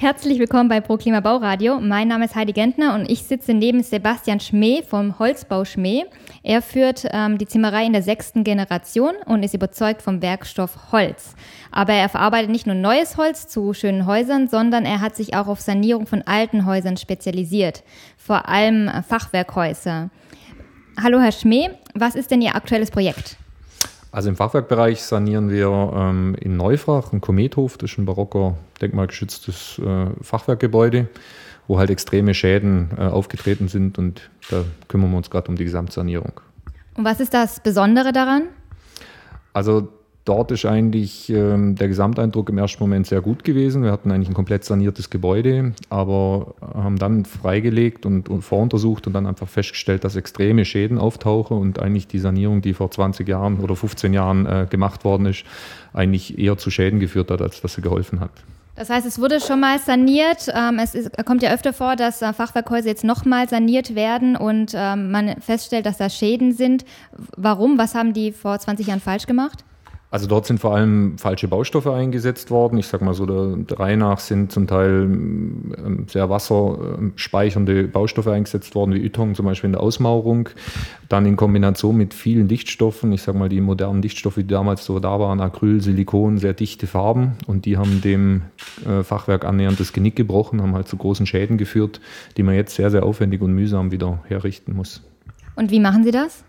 Herzlich willkommen bei ProKlima Bauradio. Mein Name ist Heidi Gentner und ich sitze neben Sebastian Schmee vom Holzbau Schmee. Er führt ähm, die Zimmerei in der sechsten Generation und ist überzeugt vom Werkstoff Holz. Aber er verarbeitet nicht nur neues Holz zu schönen Häusern, sondern er hat sich auch auf Sanierung von alten Häusern spezialisiert, vor allem Fachwerkhäuser. Hallo Herr Schmee, was ist denn Ihr aktuelles Projekt? Also im Fachwerkbereich sanieren wir ähm, in Neufach, ein Komethof, das ist ein barocker, denkmalgeschütztes äh, Fachwerkgebäude, wo halt extreme Schäden äh, aufgetreten sind und da kümmern wir uns gerade um die Gesamtsanierung. Und was ist das Besondere daran? Also dort ist eigentlich ähm, der Gesamteindruck im ersten Moment sehr gut gewesen. Wir hatten eigentlich ein komplett saniertes Gebäude, aber haben dann freigelegt und, und voruntersucht und dann einfach festgestellt, dass extreme Schäden auftauchen und eigentlich die Sanierung, die vor 20 Jahren oder 15 Jahren äh, gemacht worden ist, eigentlich eher zu Schäden geführt hat, als dass sie geholfen hat. Das heißt, es wurde schon mal saniert. Ähm, es kommt ja öfter vor, dass äh, Fachwerkhäuser jetzt nochmal saniert werden und ähm, man feststellt, dass da Schäden sind. Warum? Was haben die vor 20 Jahren falsch gemacht? Also dort sind vor allem falsche Baustoffe eingesetzt worden. Ich sage mal so, der, Reihe nach sind zum Teil ähm, sehr wasserspeichernde Baustoffe eingesetzt worden, wie Ytong zum Beispiel in der Ausmauerung. Dann in Kombination mit vielen Dichtstoffen, ich sage mal die modernen Dichtstoffe, die damals so da waren, Acryl, Silikon, sehr dichte Farben. Und die haben dem äh, Fachwerk annähernd das Genick gebrochen, haben halt zu großen Schäden geführt, die man jetzt sehr, sehr aufwendig und mühsam wieder herrichten muss. Und wie machen Sie das?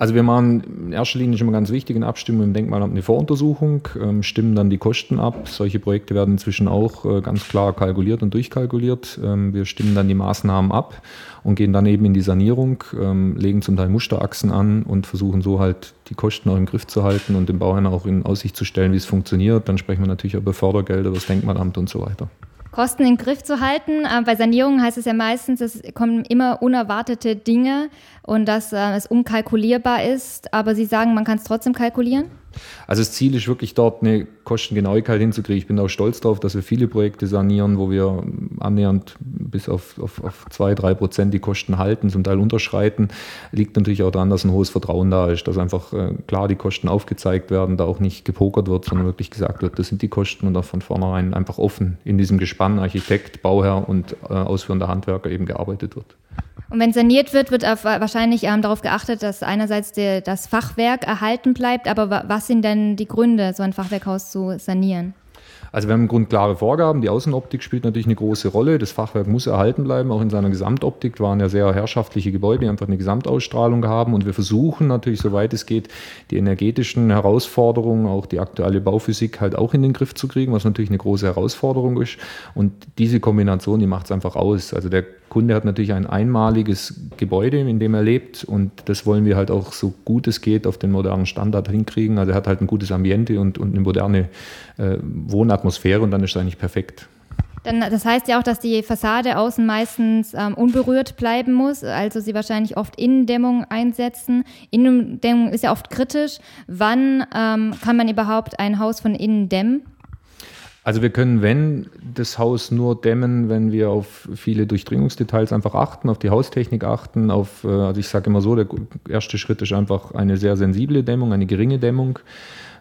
Also wir machen in erster Linie schon mal ganz wichtig in Abstimmung im Denkmalamt eine Voruntersuchung, ähm, stimmen dann die Kosten ab. Solche Projekte werden inzwischen auch äh, ganz klar kalkuliert und durchkalkuliert. Ähm, wir stimmen dann die Maßnahmen ab und gehen dann eben in die Sanierung, ähm, legen zum Teil Musterachsen an und versuchen so halt die Kosten auch im Griff zu halten und dem Bauherrn auch in Aussicht zu stellen, wie es funktioniert. Dann sprechen wir natürlich über Fördergelder, über das Denkmalamt und so weiter. Kosten im Griff zu halten. Äh, bei Sanierungen heißt es ja meistens, es kommen immer unerwartete Dinge und dass äh, es unkalkulierbar ist. Aber Sie sagen, man kann es trotzdem kalkulieren? Also das Ziel ist wirklich dort eine Kostengenauigkeit hinzukriegen. Ich bin auch stolz darauf, dass wir viele Projekte sanieren, wo wir annähernd bis auf, auf, auf zwei, drei Prozent die Kosten halten, zum Teil unterschreiten. Liegt natürlich auch daran, dass ein hohes Vertrauen da ist, dass einfach äh, klar die Kosten aufgezeigt werden, da auch nicht gepokert wird, sondern wirklich gesagt wird, das sind die Kosten und auch von vornherein einfach offen in diesem Gespann Architekt, Bauherr und äh, ausführender Handwerker eben gearbeitet wird. Und wenn saniert wird, wird wahrscheinlich ähm, darauf geachtet, dass einerseits der, das Fachwerk erhalten bleibt. Aber was sind denn die Gründe, so ein Fachwerkhaus zu sanieren? Also wir haben im Grunde klare Vorgaben. Die Außenoptik spielt natürlich eine große Rolle. Das Fachwerk muss erhalten bleiben, auch in seiner Gesamtoptik. Waren ja sehr herrschaftliche Gebäude, die einfach eine Gesamtausstrahlung haben. Und wir versuchen natürlich, soweit es geht, die energetischen Herausforderungen, auch die aktuelle Bauphysik halt auch in den Griff zu kriegen, was natürlich eine große Herausforderung ist. Und diese Kombination, die macht es einfach aus. Also der Kunde hat natürlich ein einmaliges Gebäude, in dem er lebt und das wollen wir halt auch so gut es geht auf den modernen Standard hinkriegen. Also er hat halt ein gutes Ambiente und, und eine moderne äh, Wohnatmosphäre und dann ist es eigentlich perfekt. Dann, das heißt ja auch, dass die Fassade außen meistens ähm, unberührt bleiben muss, also sie wahrscheinlich oft Innendämmung einsetzen. Innendämmung ist ja oft kritisch. Wann ähm, kann man überhaupt ein Haus von innen dämmen? Also wir können, wenn das Haus nur dämmen, wenn wir auf viele Durchdringungsdetails einfach achten, auf die Haustechnik achten, auf, äh, also ich sage immer so, der erste Schritt ist einfach eine sehr sensible Dämmung, eine geringe Dämmung.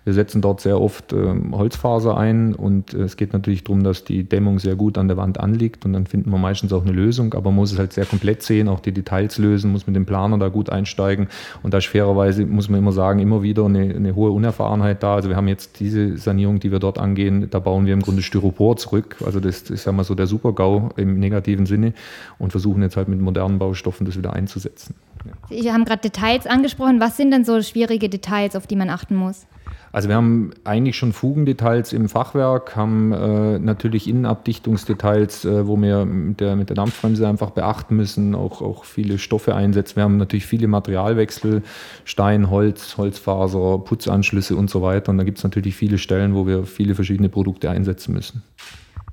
Wir setzen dort sehr oft ähm, Holzfaser ein und äh, es geht natürlich darum, dass die Dämmung sehr gut an der Wand anliegt und dann finden wir meistens auch eine Lösung, aber man muss es halt sehr komplett sehen, auch die Details lösen, muss mit dem Planer da gut einsteigen und da ist fairerweise, muss man immer sagen, immer wieder eine, eine hohe Unerfahrenheit da. Also wir haben jetzt diese Sanierung, die wir dort angehen, da bauen wir im Grunde Styropor zurück, also das ist ja mal so der Super-GAU im negativen Sinne und versuchen jetzt halt mit modernen Baustoffen das wieder einzusetzen. Sie haben gerade Details angesprochen. Was sind denn so schwierige Details, auf die man achten muss? Also wir haben eigentlich schon Fugendetails im Fachwerk, haben äh, natürlich Innenabdichtungsdetails, äh, wo wir mit der, mit der Dampfbremse einfach beachten müssen, auch, auch viele Stoffe einsetzen. Wir haben natürlich viele Materialwechsel, Stein, Holz, Holzfaser, Putzanschlüsse und so weiter. Und da gibt es natürlich viele Stellen, wo wir viele verschiedene Produkte einsetzen müssen.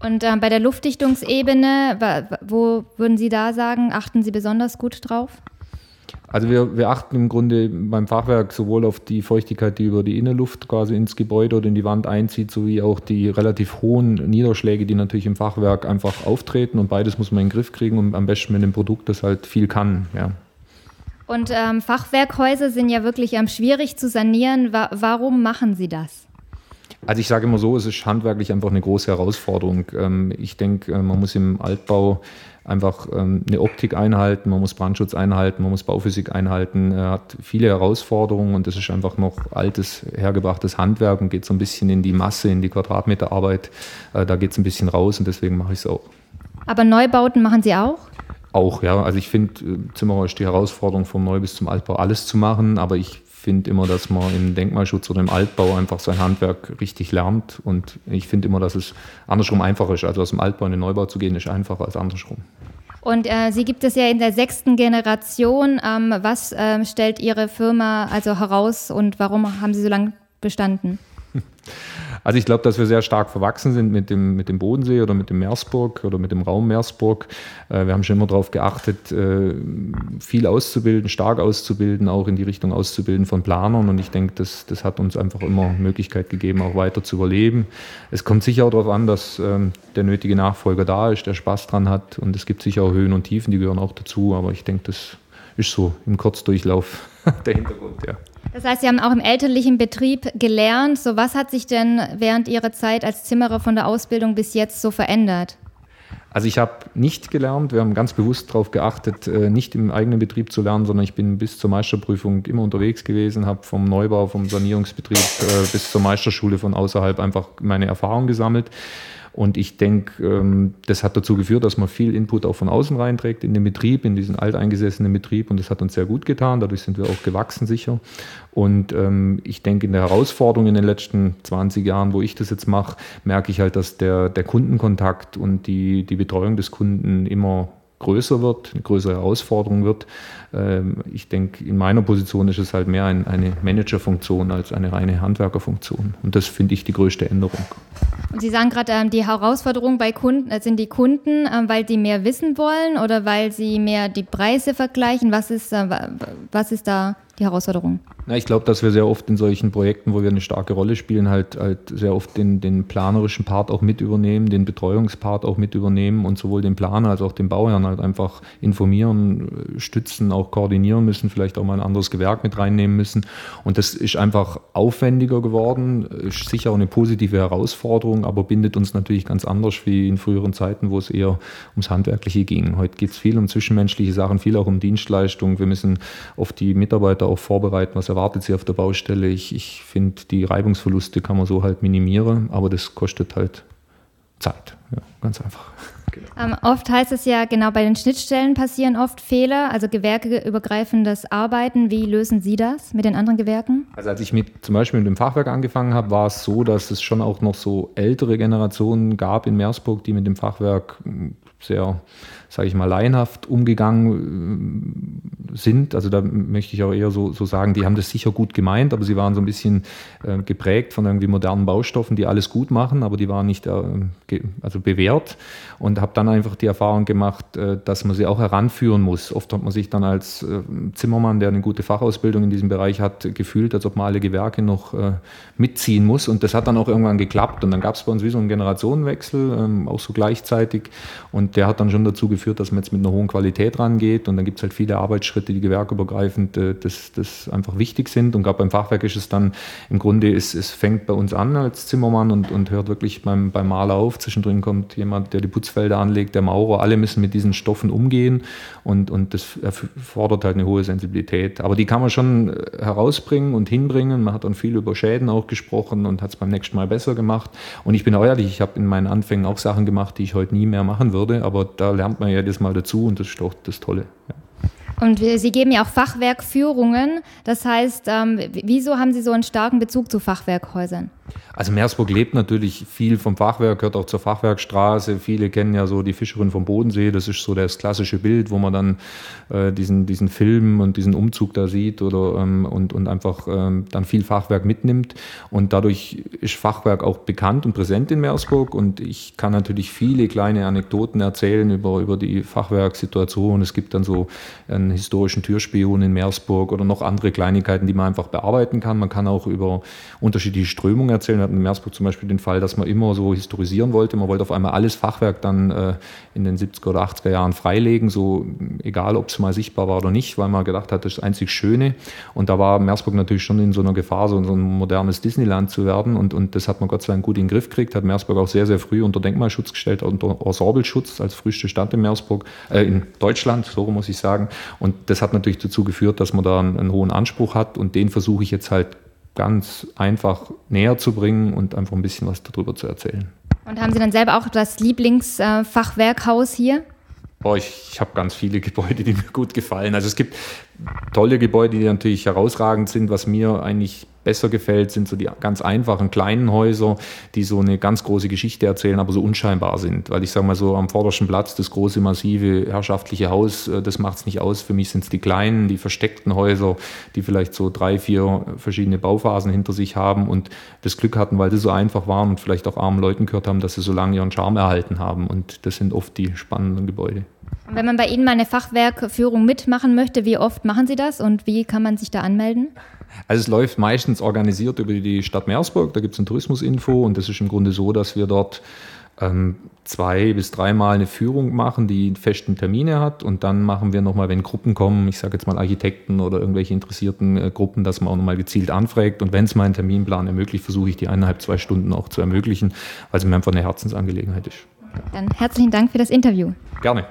Und äh, bei der Luftdichtungsebene, wo würden Sie da sagen, achten Sie besonders gut drauf? Also wir, wir achten im Grunde beim Fachwerk sowohl auf die Feuchtigkeit, die über die Innenluft quasi ins Gebäude oder in die Wand einzieht, sowie auch die relativ hohen Niederschläge, die natürlich im Fachwerk einfach auftreten. Und beides muss man in den Griff kriegen und am besten mit dem Produkt, das halt viel kann. Ja. Und ähm, Fachwerkhäuser sind ja wirklich ähm, schwierig zu sanieren. Wa warum machen Sie das? Also ich sage immer so, es ist handwerklich einfach eine große Herausforderung. Ähm, ich denke, äh, man muss im Altbau einfach ähm, eine Optik einhalten, man muss Brandschutz einhalten, man muss Bauphysik einhalten, er hat viele Herausforderungen und das ist einfach noch altes, hergebrachtes Handwerk und geht so ein bisschen in die Masse, in die Quadratmeterarbeit. Äh, da geht es ein bisschen raus und deswegen mache ich es auch. Aber Neubauten machen Sie auch? Auch, ja. Also ich finde, äh, Zimmerer ist die Herausforderung vom Neu- bis zum Altbau alles zu machen, aber ich finde immer, dass man im Denkmalschutz oder im Altbau einfach sein Handwerk richtig lernt. Und ich finde immer, dass es andersrum einfacher ist. Also aus dem Altbau in den Neubau zu gehen, ist einfacher als andersrum. Und äh, Sie gibt es ja in der sechsten Generation. Ähm, was äh, stellt Ihre Firma also heraus und warum haben Sie so lange bestanden? Also ich glaube, dass wir sehr stark verwachsen sind mit dem, mit dem Bodensee oder mit dem Meersburg oder mit dem Raum Meersburg. Äh, wir haben schon immer darauf geachtet, äh, viel auszubilden, stark auszubilden, auch in die Richtung auszubilden von Planern. Und ich denke, das, das hat uns einfach immer Möglichkeit gegeben, auch weiter zu überleben. Es kommt sicher auch darauf an, dass ähm, der nötige Nachfolger da ist, der Spaß dran hat. Und es gibt sicher auch Höhen und Tiefen, die gehören auch dazu. Aber ich denke, das ist so im Kurzdurchlauf der Hintergrund, ja. Das heißt, Sie haben auch im elterlichen Betrieb gelernt. So, was hat sich denn während Ihrer Zeit als Zimmerer von der Ausbildung bis jetzt so verändert? Also ich habe nicht gelernt, wir haben ganz bewusst darauf geachtet, äh, nicht im eigenen Betrieb zu lernen, sondern ich bin bis zur Meisterprüfung immer unterwegs gewesen, habe vom Neubau, vom Sanierungsbetrieb äh, bis zur Meisterschule von außerhalb einfach meine Erfahrung gesammelt. Und ich denke, ähm, das hat dazu geführt, dass man viel Input auch von außen reinträgt in den Betrieb, in diesen alteingesessenen Betrieb. Und das hat uns sehr gut getan. Dadurch sind wir auch gewachsen sicher. Und ähm, ich denke, in der Herausforderung in den letzten 20 Jahren, wo ich das jetzt mache, merke ich halt, dass der, der Kundenkontakt und die, die Betreuung des Kunden immer größer wird, eine größere Herausforderung wird. Ähm, ich denke, in meiner Position ist es halt mehr ein, eine Managerfunktion als eine reine Handwerkerfunktion. Und das finde ich die größte Änderung. Und Sie sagen gerade, ähm, die Herausforderung bei Kunden äh, sind die Kunden, ähm, weil sie mehr wissen wollen oder weil sie mehr die Preise vergleichen. Was ist, äh, was ist da die Herausforderung? Na, ich glaube, dass wir sehr oft in solchen Projekten, wo wir eine starke Rolle spielen, halt, halt sehr oft den, den planerischen Part auch mit übernehmen, den Betreuungspart auch mit übernehmen und sowohl den Planer als auch den Bauherrn halt einfach informieren, äh, stützen, auch koordinieren müssen, vielleicht auch mal ein anderes Gewerk mit reinnehmen müssen. Und das ist einfach aufwendiger geworden, ist sicher eine positive Herausforderung, aber bindet uns natürlich ganz anders wie in früheren Zeiten, wo es eher ums Handwerkliche ging. Heute geht es viel um zwischenmenschliche Sachen, viel auch um Dienstleistungen. Wir müssen oft die Mitarbeiter auch vorbereiten, was erwartet sie auf der Baustelle. Ich, ich finde, die Reibungsverluste kann man so halt minimieren, aber das kostet halt Zeit. Ja, ganz einfach. Genau. Ähm, oft heißt es ja, genau bei den Schnittstellen passieren oft Fehler, also gewerkeübergreifendes Arbeiten. Wie lösen Sie das mit den anderen Gewerken? Also als ich mit zum Beispiel mit dem Fachwerk angefangen habe, war es so, dass es schon auch noch so ältere Generationen gab in Meersburg, die mit dem Fachwerk sehr sage ich mal, laienhaft umgegangen äh, sind. Also da möchte ich auch eher so, so sagen, die haben das sicher gut gemeint, aber sie waren so ein bisschen äh, geprägt von irgendwie modernen Baustoffen, die alles gut machen, aber die waren nicht äh, also bewährt. Und habe dann einfach die Erfahrung gemacht, äh, dass man sie auch heranführen muss. Oft hat man sich dann als äh, Zimmermann, der eine gute Fachausbildung in diesem Bereich hat, gefühlt, als ob man alle Gewerke noch äh, mitziehen muss. Und das hat dann auch irgendwann geklappt. Und dann gab es bei uns wie so einen Generationenwechsel, ähm, auch so gleichzeitig. Und der hat dann schon dazu geführt, geführt, dass man jetzt mit einer hohen Qualität rangeht. Und dann gibt es halt viele Arbeitsschritte, die gewerkübergreifend äh, das, das einfach wichtig sind. Und gerade beim Fachwerk ist es dann im Grunde, es, es fängt bei uns an als Zimmermann und, und hört wirklich beim, beim Maler auf. Zwischendrin kommt jemand, der die Putzfelder anlegt, der Maurer. Alle müssen mit diesen Stoffen umgehen und, und das erfordert halt eine hohe Sensibilität. Aber die kann man schon äh, herausbringen und hinbringen. Man hat dann viel über Schäden auch gesprochen und hat es beim nächsten Mal besser gemacht. Und ich bin auch ehrlich, ich habe in meinen Anfängen auch Sachen gemacht, die ich heute nie mehr machen würde. Aber da lernt man ja jedes Mal dazu und das ist doch das Tolle. Ja. Und Sie geben ja auch Fachwerkführungen. Das heißt, ähm, wieso haben Sie so einen starken Bezug zu Fachwerkhäusern? Also Meersburg lebt natürlich viel vom Fachwerk, gehört auch zur Fachwerkstraße. Viele kennen ja so die Fischerin vom Bodensee. Das ist so das klassische Bild, wo man dann äh, diesen, diesen Film und diesen Umzug da sieht oder, ähm, und, und einfach ähm, dann viel Fachwerk mitnimmt. Und dadurch ist Fachwerk auch bekannt und präsent in Meersburg. Und ich kann natürlich viele kleine Anekdoten erzählen über, über die Fachwerksituation. Es gibt dann so einen historischen Türspion in Meersburg oder noch andere Kleinigkeiten, die man einfach bearbeiten kann. Man kann auch über unterschiedliche Strömungen erzählen. Wir hatten in Meersburg zum Beispiel den Fall, dass man immer so historisieren wollte. Man wollte auf einmal alles Fachwerk dann äh, in den 70er oder 80er Jahren freilegen, so egal, ob es mal sichtbar war oder nicht, weil man gedacht hat, das ist das einzig Schöne. Und da war Meersburg natürlich schon in so einer Gefahr, so ein modernes Disneyland zu werden. Und, und das hat man Gott sei Dank gut in den Griff gekriegt, hat Meersburg auch sehr, sehr früh unter Denkmalschutz gestellt, unter Ensembleschutz als früheste Stadt in Meersburg, äh, in Deutschland, so muss ich sagen. Und das hat natürlich dazu geführt, dass man da einen, einen hohen Anspruch hat und den versuche ich jetzt halt ganz einfach näher zu bringen und einfach ein bisschen was darüber zu erzählen. Und haben Sie dann selber auch das Lieblingsfachwerkhaus hier? Boah, ich, ich habe ganz viele Gebäude, die mir gut gefallen. Also es gibt tolle Gebäude, die natürlich herausragend sind. Was mir eigentlich besser gefällt, sind so die ganz einfachen kleinen Häuser, die so eine ganz große Geschichte erzählen, aber so unscheinbar sind. Weil ich sage mal so am vordersten Platz das große, massive, herrschaftliche Haus, äh, das macht es nicht aus. Für mich sind es die kleinen, die versteckten Häuser, die vielleicht so drei, vier verschiedene Bauphasen hinter sich haben und das Glück hatten, weil sie so einfach waren und vielleicht auch armen Leuten gehört haben, dass sie so lange ihren Charme erhalten haben. Und das sind oft die spannenden Gebäude. Wenn man bei Ihnen mal eine Fachwerkführung mitmachen möchte, wie oft machen Sie das und wie kann man sich da anmelden? Also es läuft meistens organisiert über die Stadt Meersburg, da gibt es ein Tourismusinfo und das ist im Grunde so, dass wir dort ähm, zwei bis dreimal eine Führung machen, die festen Termine hat und dann machen wir nochmal, wenn Gruppen kommen, ich sage jetzt mal Architekten oder irgendwelche interessierten äh, Gruppen, dass man auch nochmal gezielt anfragt und wenn es meinen Terminplan ermöglicht, versuche ich die eineinhalb, zwei Stunden auch zu ermöglichen, weil es mir einfach eine Herzensangelegenheit ist. Dann herzlichen Dank für das Interview. Gerne.